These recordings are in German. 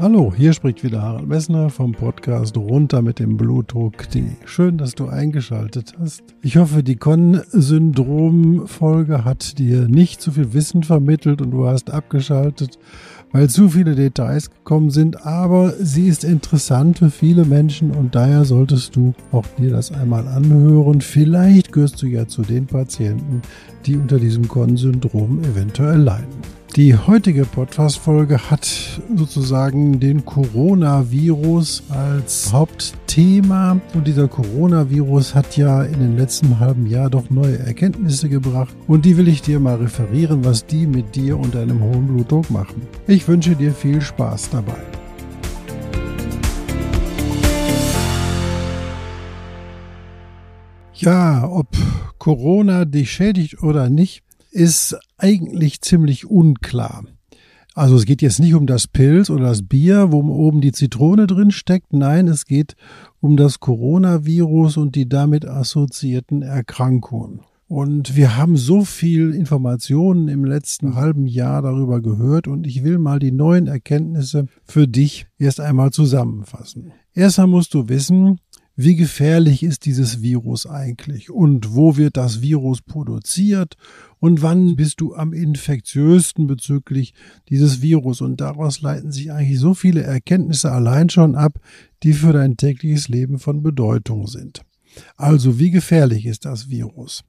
Hallo, hier spricht wieder Harald Messner vom Podcast runter mit dem Blutdruck.de. Schön, dass du eingeschaltet hast. Ich hoffe, die Con-Syndrom-Folge hat dir nicht zu viel Wissen vermittelt und du hast abgeschaltet weil zu viele Details gekommen sind, aber sie ist interessant für viele Menschen und daher solltest du auch dir das einmal anhören. Vielleicht gehörst du ja zu den Patienten, die unter diesem Con-Syndrom eventuell leiden. Die heutige Podcast-Folge hat sozusagen den Coronavirus als Hauptthema. Und dieser Coronavirus hat ja in den letzten halben Jahr doch neue Erkenntnisse gebracht. Und die will ich dir mal referieren, was die mit dir und deinem hohen Blutdruck machen. Ich wünsche dir viel Spaß dabei. Ja, ob Corona dich schädigt oder nicht, ist eigentlich ziemlich unklar. Also es geht jetzt nicht um das Pilz oder das Bier, wo oben die Zitrone drin steckt. Nein, es geht um das Coronavirus und die damit assoziierten Erkrankungen. Und wir haben so viel Informationen im letzten halben Jahr darüber gehört und ich will mal die neuen Erkenntnisse für dich erst einmal zusammenfassen. Erstmal musst du wissen, wie gefährlich ist dieses Virus eigentlich und wo wird das Virus produziert und wann bist du am infektiösten bezüglich dieses Virus. Und daraus leiten sich eigentlich so viele Erkenntnisse allein schon ab, die für dein tägliches Leben von Bedeutung sind. Also, wie gefährlich ist das Virus?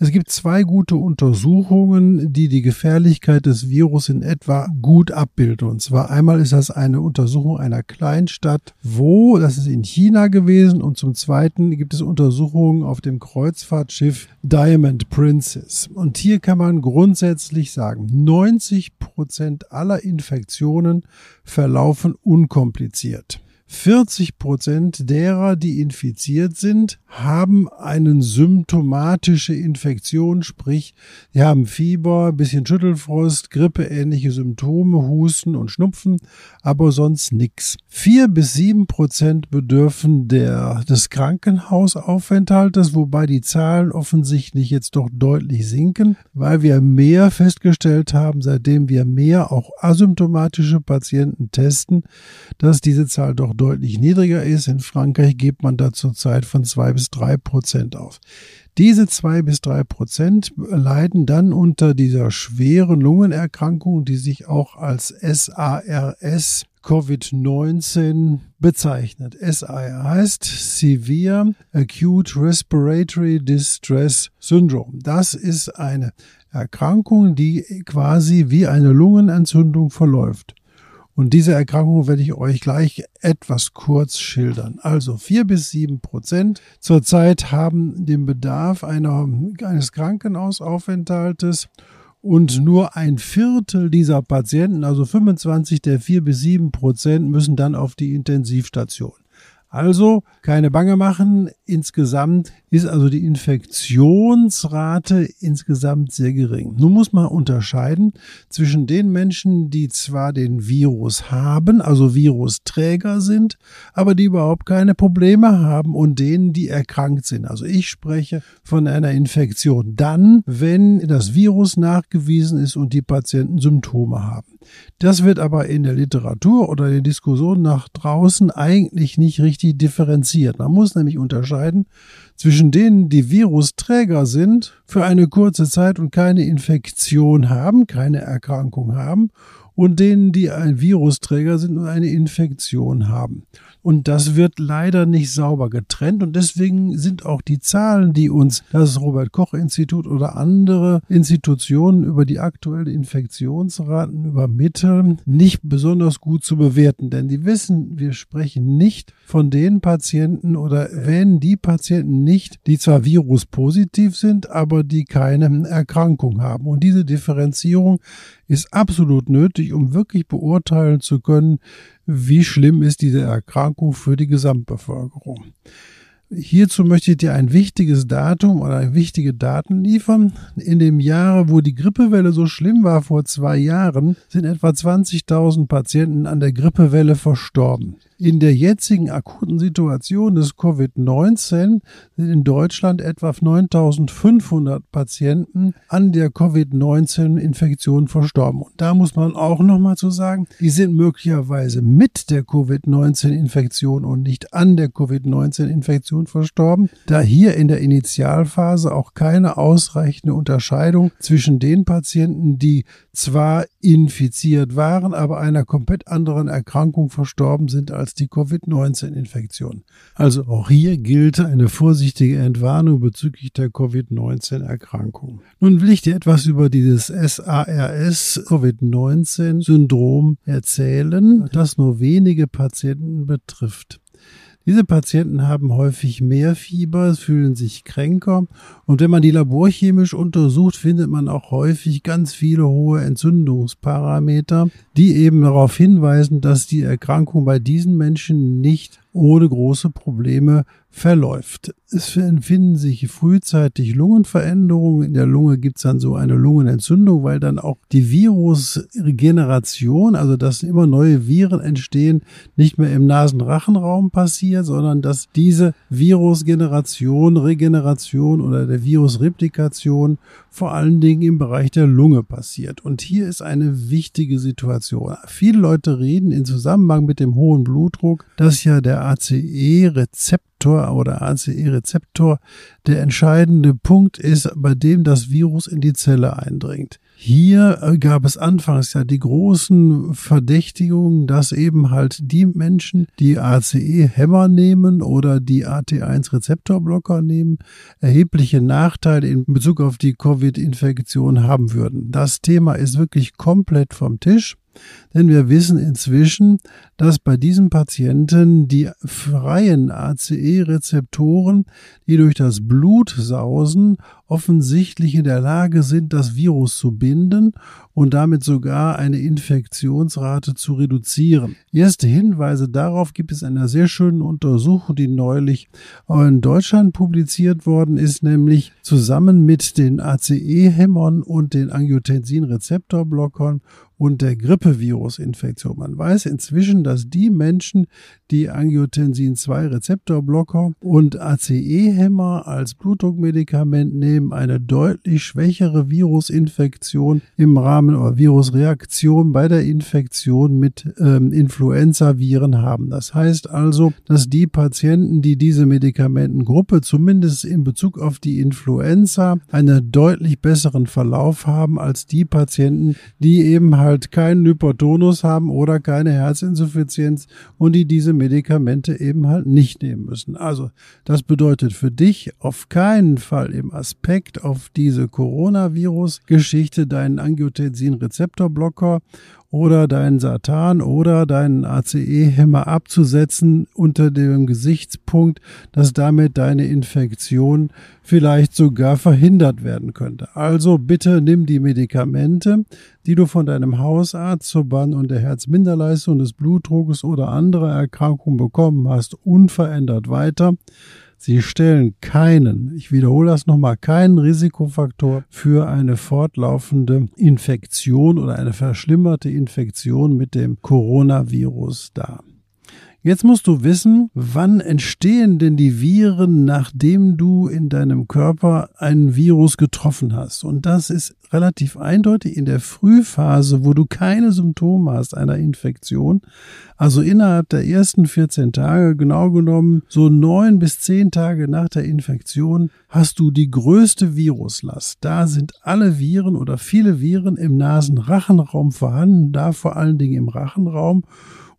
Es gibt zwei gute Untersuchungen, die die Gefährlichkeit des Virus in etwa gut abbilden. Und zwar einmal ist das eine Untersuchung einer Kleinstadt, wo, das ist in China gewesen, und zum zweiten gibt es Untersuchungen auf dem Kreuzfahrtschiff Diamond Princess. Und hier kann man grundsätzlich sagen, 90 Prozent aller Infektionen verlaufen unkompliziert. 40 Prozent derer, die infiziert sind, haben eine symptomatische Infektion, sprich, sie haben Fieber, bisschen Schüttelfrost, grippeähnliche Symptome, Husten und Schnupfen, aber sonst nichts. Vier bis sieben Prozent bedürfen der, des Krankenhausaufenthaltes, wobei die Zahlen offensichtlich jetzt doch deutlich sinken, weil wir mehr festgestellt haben, seitdem wir mehr auch asymptomatische Patienten testen, dass diese Zahl doch deutlich niedriger ist. In Frankreich gibt man da zurzeit von zwei bis drei Prozent auf. Diese zwei bis drei Prozent leiden dann unter dieser schweren Lungenerkrankung, die sich auch als SARS Covid-19 bezeichnet. SAR heißt Severe Acute Respiratory Distress Syndrome. Das ist eine Erkrankung, die quasi wie eine Lungenentzündung verläuft. Und diese Erkrankung werde ich euch gleich etwas kurz schildern. Also vier bis sieben Prozent zurzeit haben den Bedarf einer, eines Krankenhausaufenthaltes und nur ein Viertel dieser Patienten, also 25 der vier bis sieben Prozent, müssen dann auf die Intensivstation. Also keine Bange machen. Insgesamt ist also die Infektionsrate insgesamt sehr gering. Nun muss man unterscheiden zwischen den Menschen, die zwar den Virus haben, also Virusträger sind, aber die überhaupt keine Probleme haben und denen, die erkrankt sind. Also ich spreche von einer Infektion dann, wenn das Virus nachgewiesen ist und die Patienten Symptome haben. Das wird aber in der Literatur oder in der Diskussion nach draußen eigentlich nicht richtig differenziert. Man muss nämlich unterscheiden zwischen denen, die Virusträger sind, für eine kurze Zeit und keine Infektion haben, keine Erkrankung haben, und denen, die ein Virusträger sind und eine Infektion haben. Und das wird leider nicht sauber getrennt. Und deswegen sind auch die Zahlen, die uns das Robert Koch Institut oder andere Institutionen über die aktuellen Infektionsraten übermitteln, nicht besonders gut zu bewerten. Denn die wissen, wir sprechen nicht von den Patienten oder wenn die Patienten nicht, die zwar viruspositiv sind, aber die keine Erkrankung haben. Und diese Differenzierung ist absolut nötig, um wirklich beurteilen zu können, wie schlimm ist diese Erkrankung für die Gesamtbevölkerung. Hierzu möchte ich dir ein wichtiges Datum oder wichtige Daten liefern. In dem Jahre, wo die Grippewelle so schlimm war vor zwei Jahren, sind etwa 20.000 Patienten an der Grippewelle verstorben. In der jetzigen akuten Situation des Covid-19 sind in Deutschland etwa 9500 Patienten an der Covid-19-Infektion verstorben. Und da muss man auch nochmal zu sagen, die sind möglicherweise mit der Covid-19-Infektion und nicht an der Covid-19-Infektion verstorben, da hier in der Initialphase auch keine ausreichende Unterscheidung zwischen den Patienten, die zwar infiziert waren, aber einer komplett anderen Erkrankung verstorben sind als die Covid-19-Infektion. Also auch hier gilt eine vorsichtige Entwarnung bezüglich der Covid-19-Erkrankung. Nun will ich dir etwas über dieses SARS-Covid-19-Syndrom erzählen, das nur wenige Patienten betrifft. Diese Patienten haben häufig mehr Fieber, fühlen sich kränker. Und wenn man die laborchemisch untersucht, findet man auch häufig ganz viele hohe Entzündungsparameter, die eben darauf hinweisen, dass die Erkrankung bei diesen Menschen nicht ohne große Probleme verläuft. Es empfinden sich frühzeitig Lungenveränderungen. In der Lunge gibt es dann so eine Lungenentzündung, weil dann auch die Virusregeneration, also dass immer neue Viren entstehen, nicht mehr im Nasenrachenraum passiert, sondern dass diese Virusgeneration, Regeneration oder der Virusreplikation vor allen Dingen im Bereich der Lunge passiert. Und hier ist eine wichtige Situation. Viele Leute reden in Zusammenhang mit dem hohen Blutdruck, dass ja der ACE-Rezeptor oder ACE-Rezeptor der entscheidende Punkt ist, bei dem das Virus in die Zelle eindringt. Hier äh, gab es anfangs ja die großen Verdächtigungen, dass eben halt die Menschen, die ACE-Hämmer nehmen oder die AT1-Rezeptorblocker nehmen, erhebliche Nachteile in Bezug auf die Covid-Infektion haben würden. Das Thema ist wirklich komplett vom Tisch. Denn wir wissen inzwischen, dass bei diesen Patienten die freien ACE-Rezeptoren, die durch das Blut sausen, offensichtlich in der Lage sind, das Virus zu binden und damit sogar eine Infektionsrate zu reduzieren. Erste Hinweise darauf gibt es in einer sehr schönen Untersuchung, die neulich in Deutschland publiziert worden ist, nämlich zusammen mit den ACE-Hämmern und den Angiotensin-Rezeptorblockern und der Grippevirusinfektion. Man weiß inzwischen, dass die Menschen, die Angiotensin-2-Rezeptorblocker und ACE-Hämmer als Blutdruckmedikament nehmen, eine deutlich schwächere Virusinfektion im Rahmen oder Virusreaktion bei der Infektion mit ähm, Influenza-Viren haben. Das heißt also, dass die Patienten, die diese Medikamentengruppe zumindest in Bezug auf die Influenza einen deutlich besseren Verlauf haben als die Patienten, die eben halt keinen Hypertonus haben oder keine Herzinsuffizienz und die diese Medikamente eben halt nicht nehmen müssen. Also das bedeutet für dich auf keinen Fall im Aspekt auf diese Coronavirus-Geschichte deinen Angiotensin-Rezeptorblocker oder deinen Satan oder deinen ACE-Hämmer abzusetzen unter dem Gesichtspunkt, dass damit deine Infektion vielleicht sogar verhindert werden könnte. Also bitte nimm die Medikamente, die du von deinem Hausarzt zur Bann- und der Herzminderleistung des Blutdrucks oder anderer Erkrankungen bekommen hast, unverändert weiter. Sie stellen keinen, ich wiederhole das nochmal, keinen Risikofaktor für eine fortlaufende Infektion oder eine verschlimmerte Infektion mit dem Coronavirus dar. Jetzt musst du wissen, wann entstehen denn die Viren, nachdem du in deinem Körper ein Virus getroffen hast. Und das ist relativ eindeutig in der Frühphase, wo du keine Symptome hast einer Infektion. Also innerhalb der ersten 14 Tage, genau genommen so neun bis zehn Tage nach der Infektion, hast du die größte Viruslast. Da sind alle Viren oder viele Viren im Nasenrachenraum vorhanden, da vor allen Dingen im Rachenraum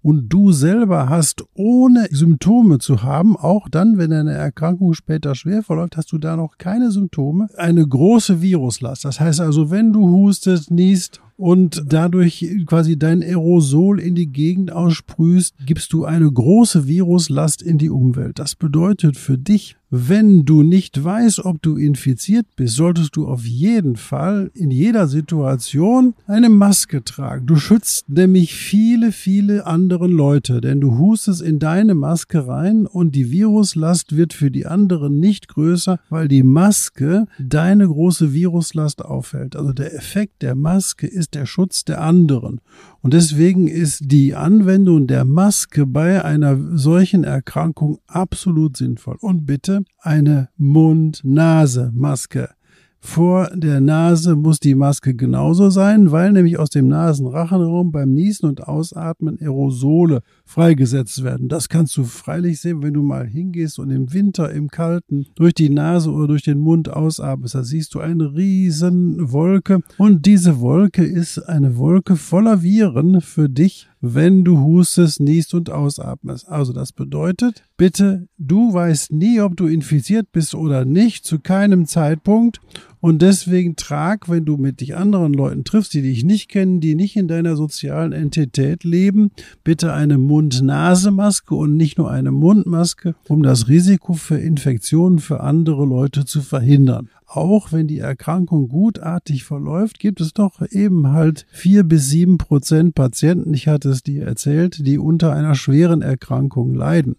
und du selber hast, ohne Symptome zu haben, auch dann, wenn deine Erkrankung später schwer verläuft, hast du da noch keine Symptome, eine große Viruslast. Das heißt also, wenn du hustest, niest und dadurch quasi dein Aerosol in die Gegend aussprühst, gibst du eine große Viruslast in die Umwelt. Das bedeutet für dich, wenn du nicht weißt, ob du infiziert bist, solltest du auf jeden Fall in jeder Situation eine Maske tragen. Du schützt nämlich viele, viele andere Leute, denn du hustest in deine Maske rein und die Viruslast wird für die anderen nicht größer, weil die Maske deine große Viruslast aufhält. Also der Effekt der Maske ist der Schutz der anderen. Und deswegen ist die Anwendung der Maske bei einer solchen Erkrankung absolut sinnvoll. Und bitte eine Mund-Nase-Maske. Vor der Nase muss die Maske genauso sein, weil nämlich aus dem Nasenrachenraum beim Niesen und Ausatmen Aerosole freigesetzt werden. Das kannst du freilich sehen, wenn du mal hingehst und im Winter im Kalten durch die Nase oder durch den Mund ausatmest. Da siehst du eine riesen Wolke und diese Wolke ist eine Wolke voller Viren für dich, wenn du hustest, niest und ausatmest. Also das bedeutet, bitte, du weißt nie, ob du infiziert bist oder nicht, zu keinem Zeitpunkt. Und deswegen trag, wenn du mit dich anderen Leuten triffst, die dich nicht kennen, die nicht in deiner sozialen Entität leben, bitte eine Mund-Nase-Maske und nicht nur eine Mundmaske, um das Risiko für Infektionen für andere Leute zu verhindern auch wenn die Erkrankung gutartig verläuft, gibt es doch eben halt vier bis sieben Prozent Patienten, ich hatte es dir erzählt, die unter einer schweren Erkrankung leiden.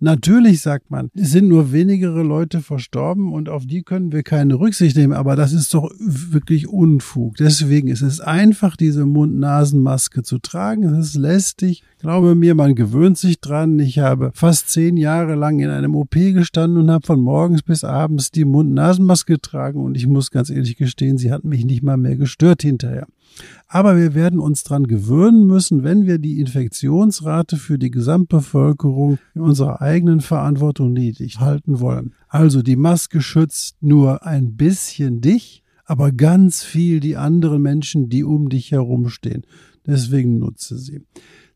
Natürlich sagt man, es sind nur wenigere Leute verstorben und auf die können wir keine Rücksicht nehmen, aber das ist doch wirklich Unfug. Deswegen ist es einfach, diese Mund-Nasen-Maske zu tragen. Es ist lästig. Glaube mir, man gewöhnt sich dran. Ich habe fast zehn Jahre lang in einem OP gestanden und habe von morgens bis abends die Mund-Nasen-Maske getragen und ich muss ganz ehrlich gestehen, sie hat mich nicht mal mehr gestört hinterher. Aber wir werden uns dran gewöhnen müssen, wenn wir die Infektionsrate für die Gesamtbevölkerung in unserer eigenen Verantwortung niedrig halten wollen. Also die Maske schützt nur ein bisschen dich, aber ganz viel die anderen Menschen, die um dich herumstehen. Deswegen nutze sie.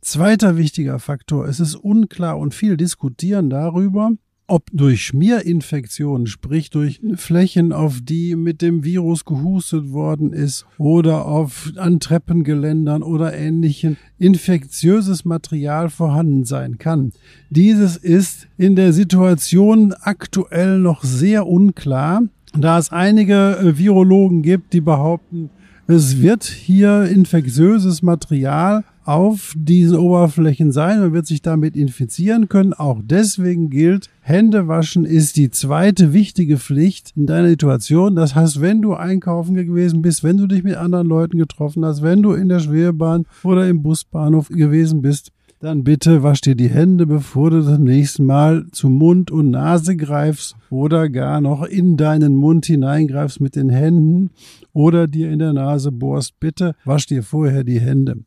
Zweiter wichtiger Faktor, es ist unklar und viel diskutieren darüber, ob durch Schmierinfektionen, sprich durch Flächen, auf die mit dem Virus gehustet worden ist oder auf an Treppengeländern oder ähnlichen infektiöses Material vorhanden sein kann. Dieses ist in der Situation aktuell noch sehr unklar, da es einige äh, Virologen gibt, die behaupten, es wird hier infektiöses Material auf diesen Oberflächen sein. Man wird sich damit infizieren können. Auch deswegen gilt, Hände waschen ist die zweite wichtige Pflicht in deiner Situation. Das heißt, wenn du einkaufen gewesen bist, wenn du dich mit anderen Leuten getroffen hast, wenn du in der Schwerbahn oder im Busbahnhof gewesen bist, dann bitte wasch dir die Hände, bevor du das nächste Mal zu Mund und Nase greifst oder gar noch in deinen Mund hineingreifst mit den Händen oder dir in der Nase bohrst. Bitte wasch dir vorher die Hände.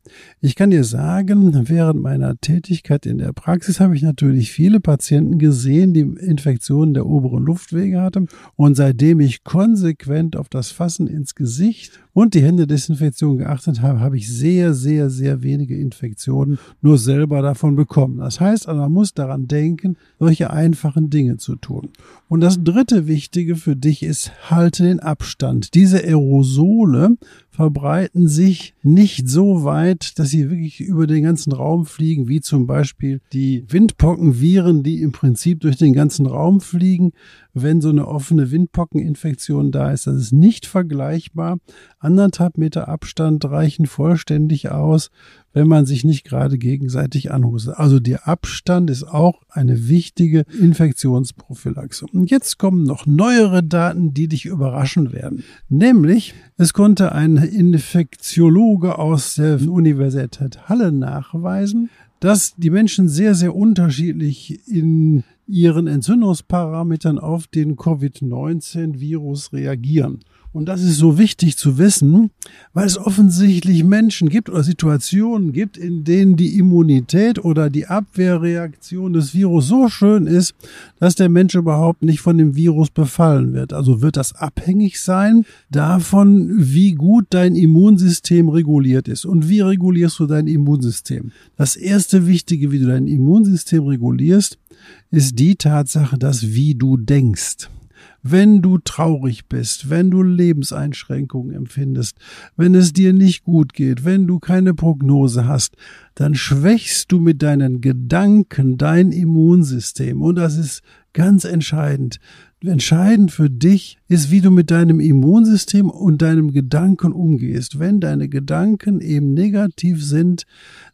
Ich kann dir sagen, während meiner Tätigkeit in der Praxis habe ich natürlich viele Patienten gesehen, die Infektionen der oberen Luftwege hatten und seitdem ich konsequent auf das Fassen ins Gesicht und die Händedesinfektion geachtet habe, habe ich sehr, sehr, sehr wenige Infektionen nur selber davon bekommen. Das heißt, also, man muss daran denken, solche einfachen Dinge zu tun. Und das dritte Wichtige für dich ist, halte den Abstand. Diese Aerosole verbreiten sich nicht so weit, dass sie wirklich über den ganzen Raum fliegen, wie zum Beispiel die Windpockenviren, die im Prinzip durch den ganzen Raum fliegen, wenn so eine offene Windpockeninfektion da ist. Das ist nicht vergleichbar. Anderthalb Meter Abstand reichen vollständig aus, wenn man sich nicht gerade gegenseitig anhustet. Also der Abstand ist auch eine wichtige Infektionsprophylaxe. Und jetzt kommen noch neuere Daten, die dich überraschen werden. Nämlich, es konnte ein Infektiologe aus der Universität Halle nachweisen, dass die Menschen sehr, sehr unterschiedlich in ihren Entzündungsparametern auf den Covid-19-Virus reagieren. Und das ist so wichtig zu wissen, weil es offensichtlich Menschen gibt oder Situationen gibt, in denen die Immunität oder die Abwehrreaktion des Virus so schön ist, dass der Mensch überhaupt nicht von dem Virus befallen wird. Also wird das abhängig sein davon, wie gut dein Immunsystem reguliert ist. Und wie regulierst du dein Immunsystem? Das erste Wichtige, wie du dein Immunsystem regulierst, ist die Tatsache, dass wie du denkst. Wenn du traurig bist, wenn du Lebenseinschränkungen empfindest, wenn es dir nicht gut geht, wenn du keine Prognose hast, dann schwächst du mit deinen Gedanken dein Immunsystem. Und das ist ganz entscheidend. Entscheidend für dich ist, wie du mit deinem Immunsystem und deinem Gedanken umgehst. Wenn deine Gedanken eben negativ sind,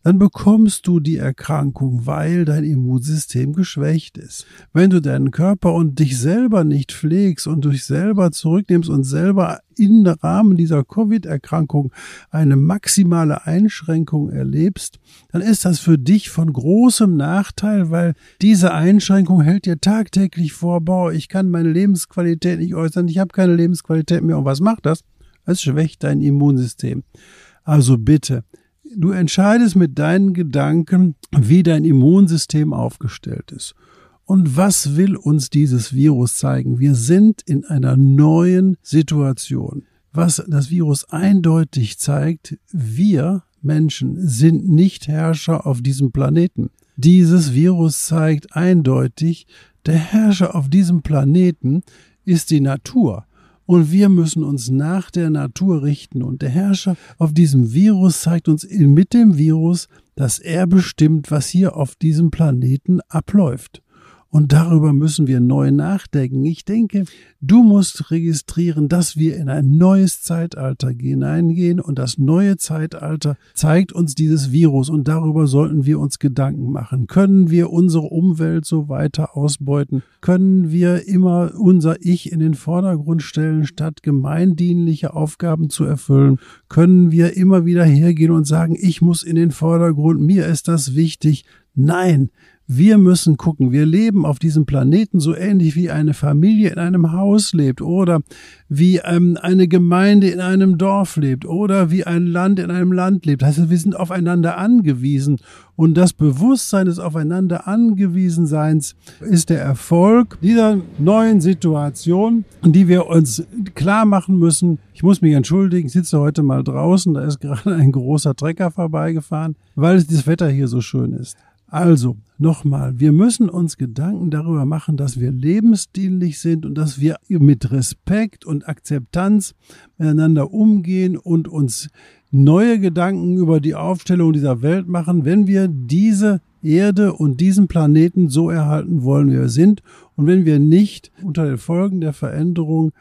dann bekommst du die Erkrankung, weil dein Immunsystem geschwächt ist. Wenn du deinen Körper und dich selber nicht pflegst und dich selber zurücknimmst und selber im Rahmen dieser Covid-Erkrankung eine maximale Einschränkung erlebst, dann ist das für dich von großem Nachteil, weil diese Einschränkung hält dir tagtäglich vor, boah, ich kann meine Lebensqualität nicht äußern, ich habe keine Lebensqualität mehr. Und was macht das? Es schwächt dein Immunsystem. Also bitte, du entscheidest mit deinen Gedanken, wie dein Immunsystem aufgestellt ist. Und was will uns dieses Virus zeigen? Wir sind in einer neuen Situation. Was das Virus eindeutig zeigt, wir Menschen sind nicht Herrscher auf diesem Planeten. Dieses Virus zeigt eindeutig, der Herrscher auf diesem Planeten ist die Natur. Und wir müssen uns nach der Natur richten. Und der Herrscher auf diesem Virus zeigt uns mit dem Virus, dass er bestimmt, was hier auf diesem Planeten abläuft. Und darüber müssen wir neu nachdenken. Ich denke, du musst registrieren, dass wir in ein neues Zeitalter hineingehen und das neue Zeitalter zeigt uns dieses Virus und darüber sollten wir uns Gedanken machen. Können wir unsere Umwelt so weiter ausbeuten? Können wir immer unser Ich in den Vordergrund stellen, statt gemeindienliche Aufgaben zu erfüllen? Können wir immer wieder hergehen und sagen, ich muss in den Vordergrund, mir ist das wichtig? Nein, wir müssen gucken, wir leben auf diesem Planeten so ähnlich wie eine Familie in einem Haus lebt oder wie ähm, eine Gemeinde in einem Dorf lebt oder wie ein Land in einem Land lebt. Das heißt, wir sind aufeinander angewiesen und das Bewusstsein des aufeinander angewiesenseins ist der Erfolg dieser neuen Situation, die wir uns klar machen müssen. Ich muss mich entschuldigen, ich sitze heute mal draußen, da ist gerade ein großer Trecker vorbeigefahren, weil das Wetter hier so schön ist. Also, nochmal, wir müssen uns Gedanken darüber machen, dass wir lebensdienlich sind und dass wir mit Respekt und Akzeptanz miteinander umgehen und uns neue Gedanken über die Aufstellung dieser Welt machen, wenn wir diese Erde und diesen Planeten so erhalten wollen, wie wir sind und wenn wir nicht unter den Folgen der Veränderung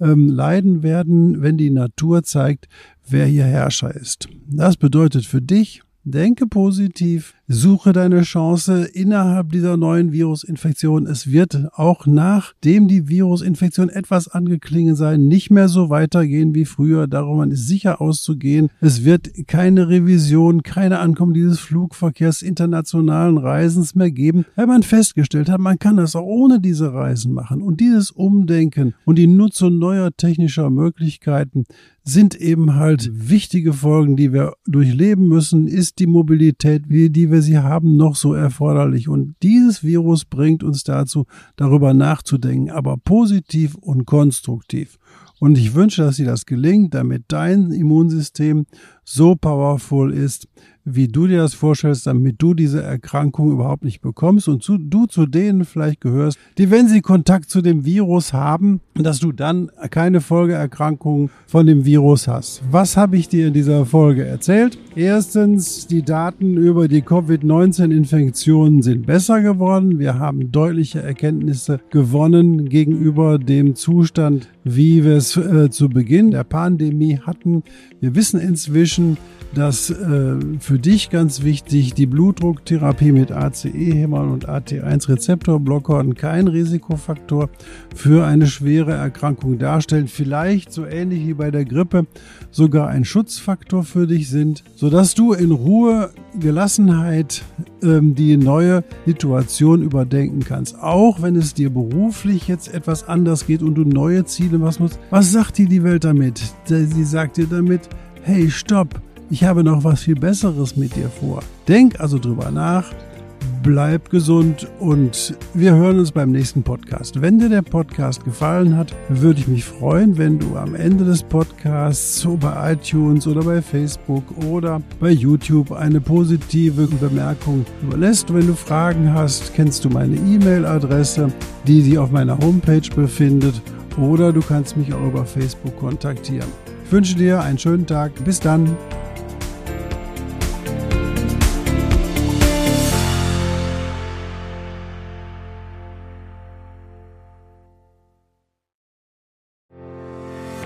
ähm, leiden werden, wenn die Natur zeigt, wer hier Herrscher ist. Das bedeutet für dich, Denke positiv, suche deine Chance innerhalb dieser neuen Virusinfektion. Es wird auch nachdem die Virusinfektion etwas angeklingen sein, nicht mehr so weitergehen wie früher. Darum ist sicher auszugehen. Es wird keine Revision, keine Ankommen dieses Flugverkehrs internationalen Reisens mehr geben, weil man festgestellt hat, man kann das auch ohne diese Reisen machen. Und dieses Umdenken und die Nutzung neuer technischer Möglichkeiten sind eben halt wichtige Folgen, die wir durchleben müssen. Ist die Mobilität, wie die wir sie haben, noch so erforderlich? Und dieses Virus bringt uns dazu, darüber nachzudenken, aber positiv und konstruktiv. Und ich wünsche, dass dir das gelingt, damit dein Immunsystem so powerful ist, wie du dir das vorstellst, damit du diese Erkrankung überhaupt nicht bekommst und zu, du zu denen vielleicht gehörst, die, wenn sie Kontakt zu dem Virus haben, dass du dann keine Folgeerkrankungen von dem Virus hast. Was habe ich dir in dieser Folge erzählt? Erstens, die Daten über die Covid-19-Infektionen sind besser geworden. Wir haben deutliche Erkenntnisse gewonnen gegenüber dem Zustand, wie wir es äh, zu Beginn der Pandemie hatten. Wir wissen inzwischen, dass äh, für dich ganz wichtig die Blutdrucktherapie mit ACE-Hämmern und AT1-Rezeptorblockern kein Risikofaktor für eine schwere Erkrankung darstellen. Vielleicht so ähnlich wie bei der Grippe sogar ein Schutzfaktor für dich sind, sodass du in Ruhe, Gelassenheit ähm, die neue Situation überdenken kannst. Auch wenn es dir beruflich jetzt etwas anders geht und du neue Ziele machen musst. Was sagt dir die Welt damit? Sie sagt dir damit, hey, stopp! ich habe noch was viel Besseres mit dir vor. Denk also drüber nach, bleib gesund und wir hören uns beim nächsten Podcast. Wenn dir der Podcast gefallen hat, würde ich mich freuen, wenn du am Ende des Podcasts so bei iTunes oder bei Facebook oder bei YouTube eine positive Bemerkung überlässt. Wenn du Fragen hast, kennst du meine E-Mail-Adresse, die sich auf meiner Homepage befindet oder du kannst mich auch über Facebook kontaktieren. Ich wünsche dir einen schönen Tag. Bis dann.